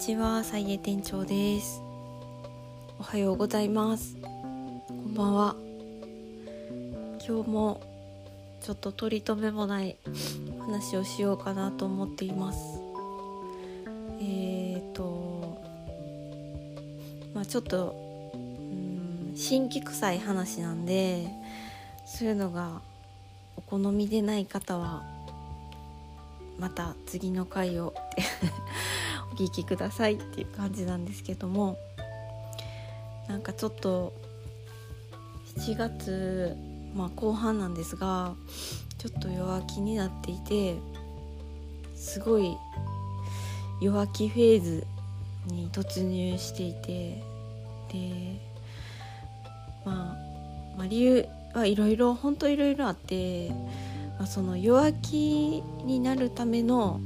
ちは、さいえ店長です。おはようございます。こんばんは。今日もちょっと取り留めもない話をしようかなと思っています。えーと、まあちょっと、うん、新規臭い話なんで、そういうのがお好みでない方は、また次の回をお聞きくださいっていう感じなんですけどもなんかちょっと7月、まあ、後半なんですがちょっと弱気になっていてすごい弱気フェーズに突入していてで、まあ、まあ理由はいろいろ本当いろいろあって、まあ、その弱気になるための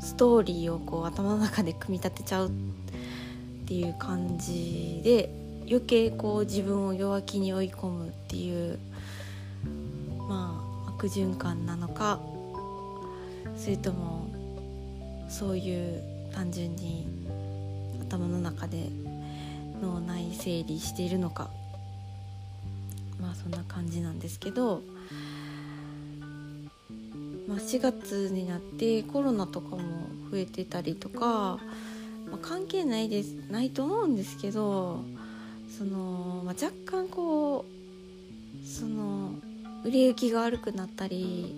ストーリーをこう頭の中で組み立てちゃうっていう感じで余計こう自分を弱気に追い込むっていうまあ悪循環なのかそれともそういう単純に頭の中で脳内整理しているのかまあそんな感じなんですけど。まあ、4月になってコロナとかも増えてたりとか、まあ、関係ないですないと思うんですけどその、まあ、若干こうその売れ行きが悪くなったり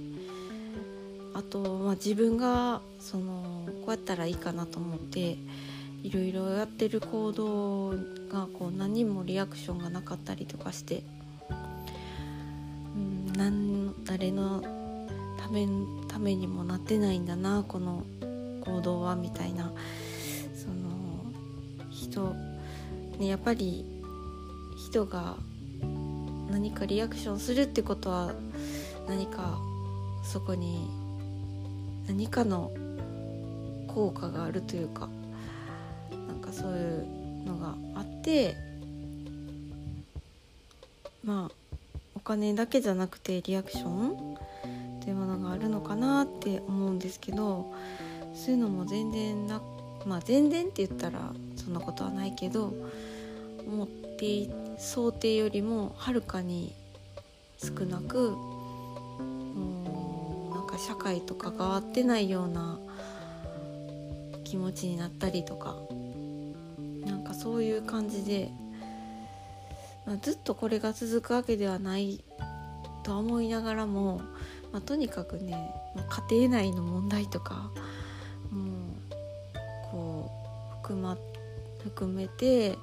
あと、まあ、自分がそのこうやったらいいかなと思っていろいろやってる行動がこう何もリアクションがなかったりとかして、うん、誰のためためにもなってないんだなこの行動はみたいな。その人、ね、やっぱり人が何かリアクションするってことは何かそこに何かの効果があるというかなんかそういうのがあってまあお金だけじゃなくてリアクションるのかなって思うんですけどそういうのも全然なまあ全然って言ったらそんなことはないけど思って想定よりもはるかに少なくもうなんか社会と関わってないような気持ちになったりとかなんかそういう感じで、まあ、ずっとこれが続くわけではないとは思いながらもまあ、とにかくね、まあ、家庭内の問題とかもうこう含,、ま、含めて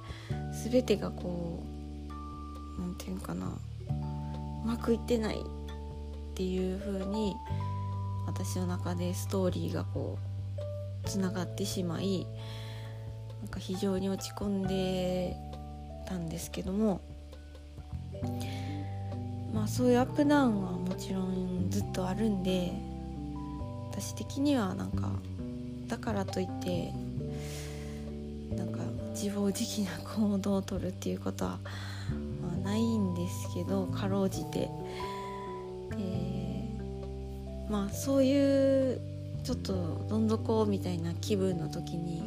全てがこう何て言うかなうまくいってないっていう風に私の中でストーリーがこうつながってしまいなんか非常に落ち込んでたんですけどもそういうアップダウンはもちろんずっとあるんで私的にはなんかだからといってなんか自暴自棄な行動をとるっていうことは、まあ、ないんですけどかろうじて。でまあそういうちょっとどん底みたいな気分の時に、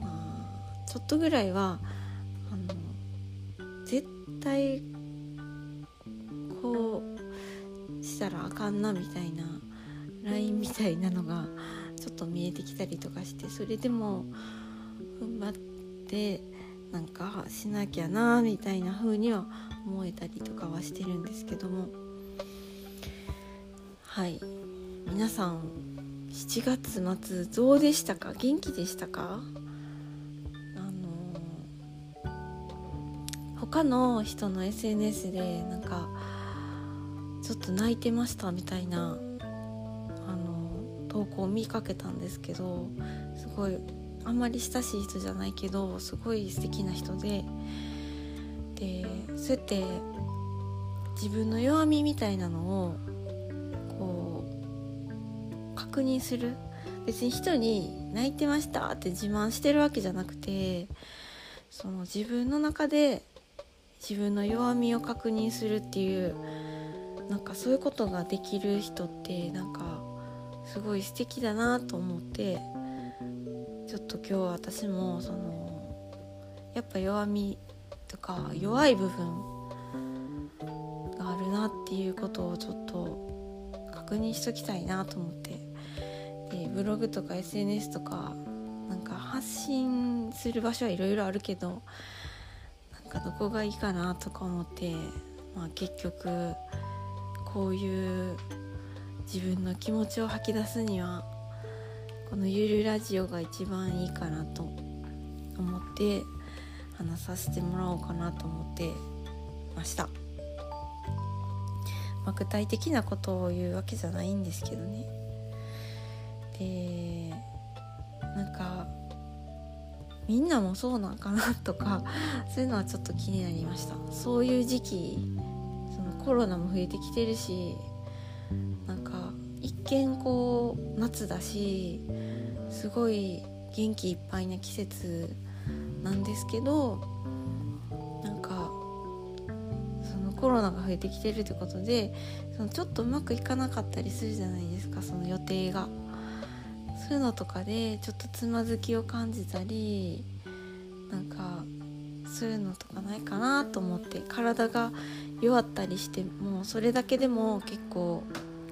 まあ、ちょっとぐらいはあの絶対こうしたらあかんなみたいな LINE みたいなのがちょっと見えてきたりとかしてそれでも踏ん張ってなんかしなきゃなみたいな風には思えたりとかはしてるんですけども。はい。皆さん7月末どうでしたか？元気でしたか？あの他の人の SNS でなんかちょっと泣いてましたみたいなあの投稿を見かけたんですけどすごいあんまり親しい人じゃないけどすごい素敵な人ででそうやって自分の弱みみたいなのをこう確認する。別に人に泣いてましたって自慢してるわけじゃなくてその自分の中で自分の弱みを確認するっていうなんかそういうことができる人ってなんかすごい素敵だなと思ってちょっと今日私もそのやっぱ弱みとか弱い部分があるなっていうことをちょっと確認しときたいなと思ってでブログとか SNS とかなんか発信する場所はいろいろあるけどなんかどこがいいかなとか思って、まあ、結局こういう自分の気持ちを吐き出すにはこのゆるラジオが一番いいかなと思って話させてもらおうかなと思ってました、まあ、具体的なことを言うわけじゃないんですけどね。でなんかみんなもそうなんかなとかそういうのはちょっと気になりました。そういう時期コロナも増えてきてるしなんか一見こう夏だしすごい元気いっぱいな季節なんですけどなんかそのコロナが増えてきてるってことでそのちょっとうまくいかなかったりするじゃないですかその予定が。そういうのとかでちょっとつまずきを感じたりなんかそういうのとかないかなと思って体が弱ったりしてもうそれだけでも結構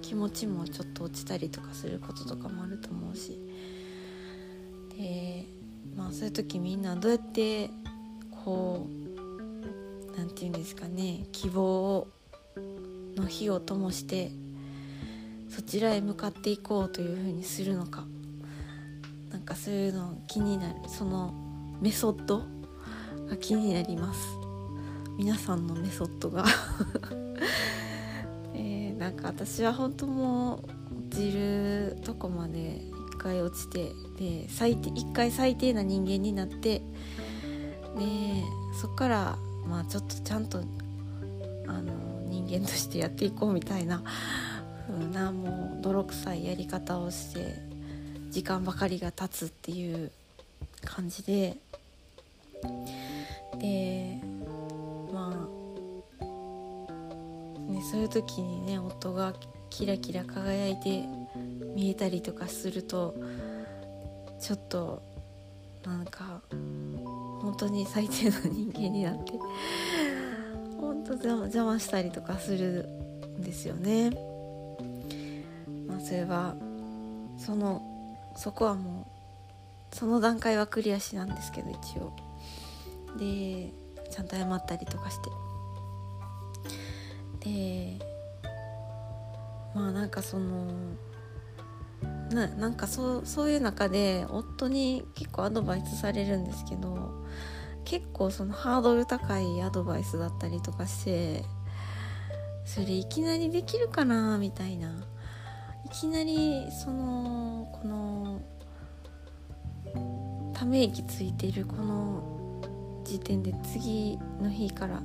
気持ちもちょっと落ちたりとかすることとかもあると思うし。でまあそういう時みんなどうやってこう何て言うんですかね希望の火を灯してそちらへ向かっていこうというふうにするのか。なんかそういうの気になる。そのメソッドが気になります。皆さんのメソッドが。えー、なんか私は本当もう落ちるとこまで一回落ちてで最低一回最低な人間になってでそっからまあちょっとちゃんとあの人間としてやっていこうみたいな風なもう泥臭いやり方をして時間ばかりが経つっていう感じででまあねそういう時にね夫がキラキラ輝いて見えたりとかするとちょっとなんか本当に最低な人間になって 本当邪魔したりとかするんですよね。まあ、それはそのそこはもうその段階はクリアしなんですけど一応でちゃんと謝ったりとかして。でまあなんかそのななんかそうそういう中で夫に結構アドバイスされるんですけど結構そのハードル高いアドバイスだったりとかしてそれいきなりできるかなみたいな。いきなりそのこのため息ついてるこの時点で次の日から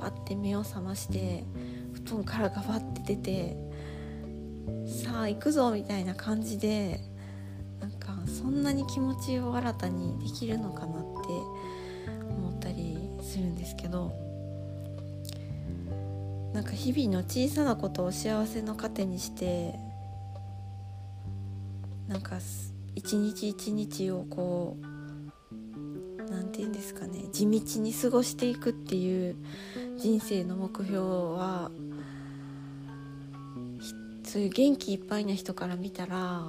パッて目を覚まして布団からガバッて出てさあ行くぞみたいな感じでなんかそんなに気持ちを新たにできるのかなって思ったりするんですけどなんか日々の小さなことを幸せの糧にしてなんか一日一日をこううんですかね。地道に過ごしていくっていう人生の目標はそういう元気いっぱいな人から見たら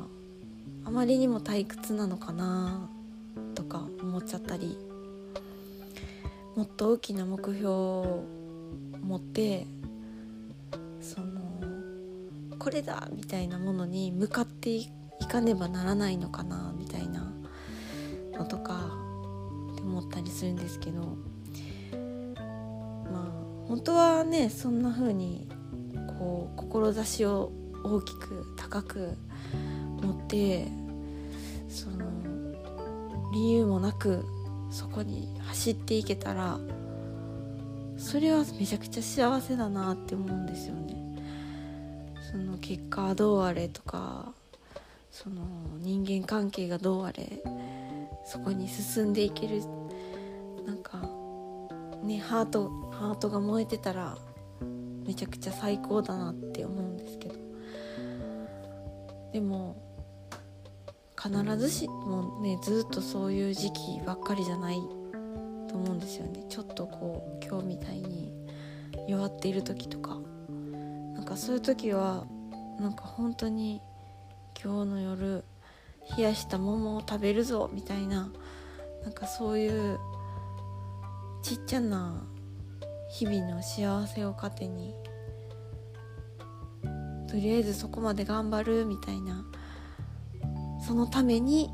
あまりにも退屈なのかなとか思っちゃったりもっと大きな目標を持ってそのこれだみたいなものに向かっていかねばならないのかなみたいなのとかって思ったりするんですけどまあ本当はねそんな風にこう志を大きく高く持ってその理由もなくそこに走っていけたらそれはめちゃくちゃ幸せだなって思うんですよね。その結果はどうあれとかその人間関係がどうあれそこに進んでいけるなんかねハートハートが燃えてたらめちゃくちゃ最高だなって思うんですけど。でも必ずしもねずっとそういう時期ばっかりじゃないと思うんですよね。ちょっとこう今日みたいに弱っている時とか。なんかそういう時はなんか本当に今日の夜冷やした桃を食べるぞみたいななんかそういうちっちゃな日々の幸せを糧にとりあえずそこまで頑張るみたいなそのために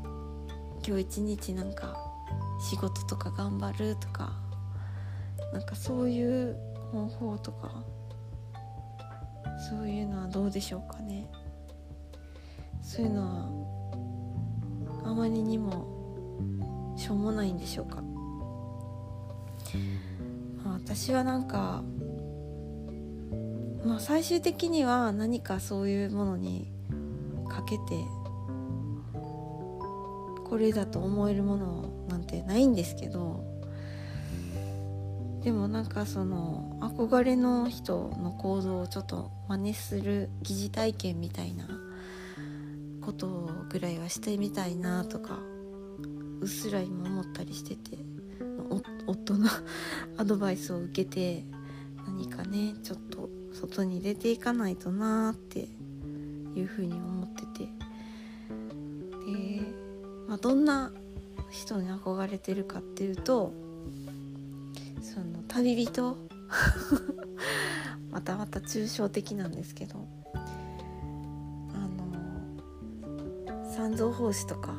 今日一日なんか仕事とか頑張るとかなんかそういう方法とかそういうのはどうでしょうかね。そういうのはあまりにもしょうもないんでしょうか、まあ、私はなんかまあ最終的には何かそういうものにかけてこれだと思えるものなんてないんですけどでもなんかその憧れの人の行動をちょっと真似する疑似体験みたいなことぐらいはしてみたいなとかうっすら今思ったりしてて。夫のアドバイスを受けて何かねちょっと外に出ていかないとなーっていうふうに思ってて。で、まあ、どんな人に憧れてるかっていうとその旅人？またまた抽象的なんですけどあの三蔵法師とか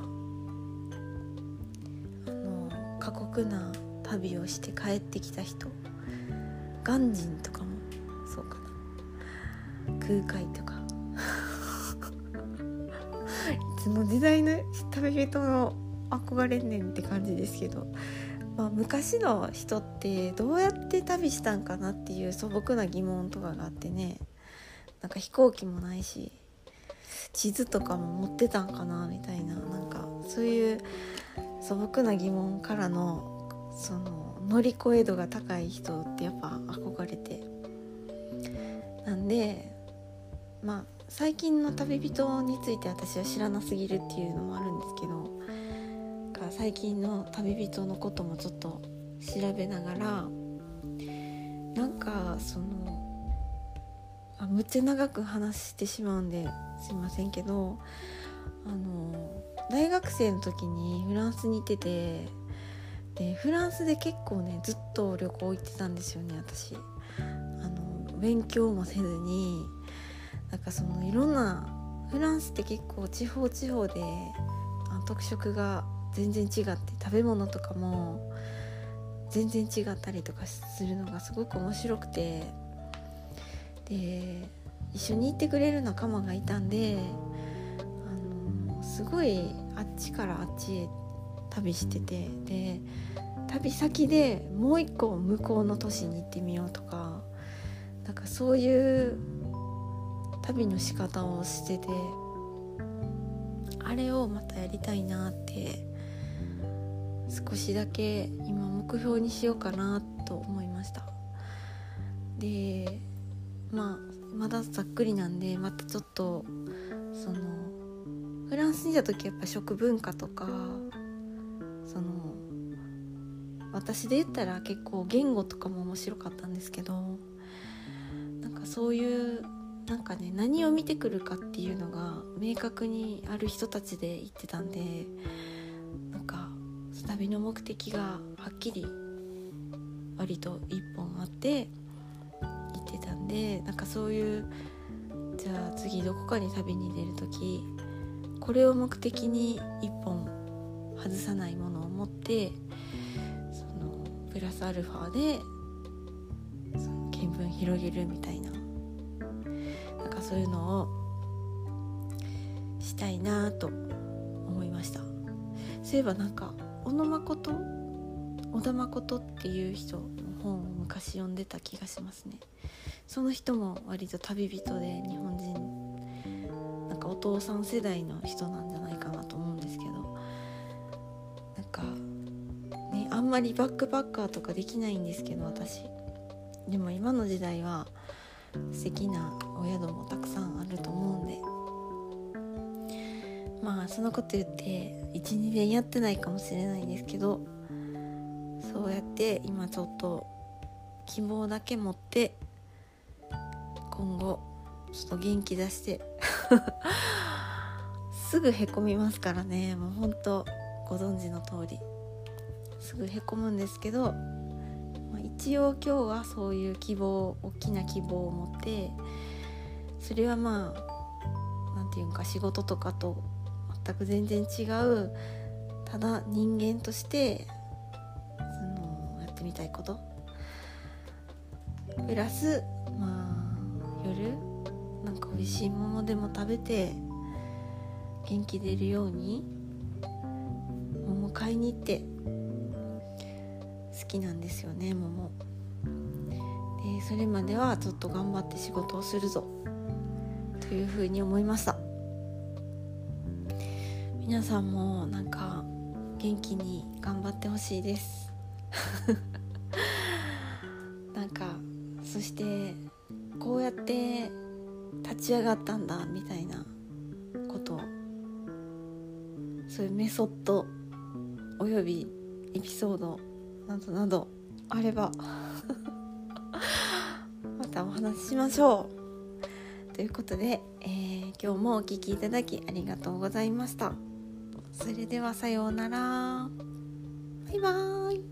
あの過酷な旅をして帰ってきた人。鑑真とかもそうかな。空海とか。いつの時代の旅人の憧れんねんって感じですけど。まあ、昔の人ってどうやって旅したんかなっていう素朴な疑問とかがあってね。なんか飛行機もないし地図とかも持ってたんかなみたいな。なんかそういう素朴な疑問からのその乗り越え度が高い人ってやっぱ憧れて。なんでまあ最近の旅人について私は知らなすぎるっていうのもあるんですけど最近の旅人のこともちょっと調べながらなんかそのあむっちゃ長く話してしまうんですいませんけどあの大学生の時にフランスに行っててでフランスで結構ねずっと旅行行ってたんですよね私。あの勉強もせずになんかそのいろんなフランスって結構地方地方で特色が全然違って食べ物とかも全然違ったりとかするのがすごく面白くてで一緒に行ってくれる仲間がいたんであのすごいあっちからあっちへ旅しててで旅先でもう一個向こうの都市に行ってみようとかなんかそういう旅の仕方をしててあれをまたやりたいなって少しだけ今目標にしようかなと思いました。でまあまだざっくりなんでまたちょっとそのフランスにいた時やっぱ食文化とかその私で言ったら結構言語とかも面白かったんですけどなんかそういうなんかね何を見てくるかっていうのが明確にある人たちで言ってたんでなんか旅の目的がはっきり割と一本あって行ってたんでなんかそういうじゃあ次どこかに旅に出る時これを目的に一本外さないものを持ってそのプラスアルファでその見聞広げるみたいな。なんかそういうのをしたいなと思いました。そういえばなんか小野誠小田誠っていう人の本を昔読んでた気がしますね。その人も割と旅人で日本人なんかお父さん世代の人なんじゃないんまりバックパッカーとかできないんですけど私。でも今の時代は素敵なお宿もたくさんあると思うんで。まあそのこと言って12年やってないかもしれないんですけどそうやって今ちょっと希望だけ持って今後ちょっと元気出して すぐへこみますからね。もうほんとご存知の通り。すぐへこむんですけど、まあ、一応今日はそういう希望大きな希望を持ってそれはまあ何て言うか仕事とかと全く全然違うただ人間としてそのやってみたいこと。プラスまあ夜なんか美味しいものでも食べて元気出るように桃買いに行って好きなんですよね桃。でそれまではちょっと頑張って仕事をするぞ。というふうに思いました。皆さんもなんか元気に頑張ってほしいです。なんかそしてこうやって立ち上がったんだみたいなこと。そういうメソッドおよびエピソードなどなどあれば またお話ししましょう。ということで、えー、今日もお聴きいただきありがとうございました。それではさようなら。バイバーイ。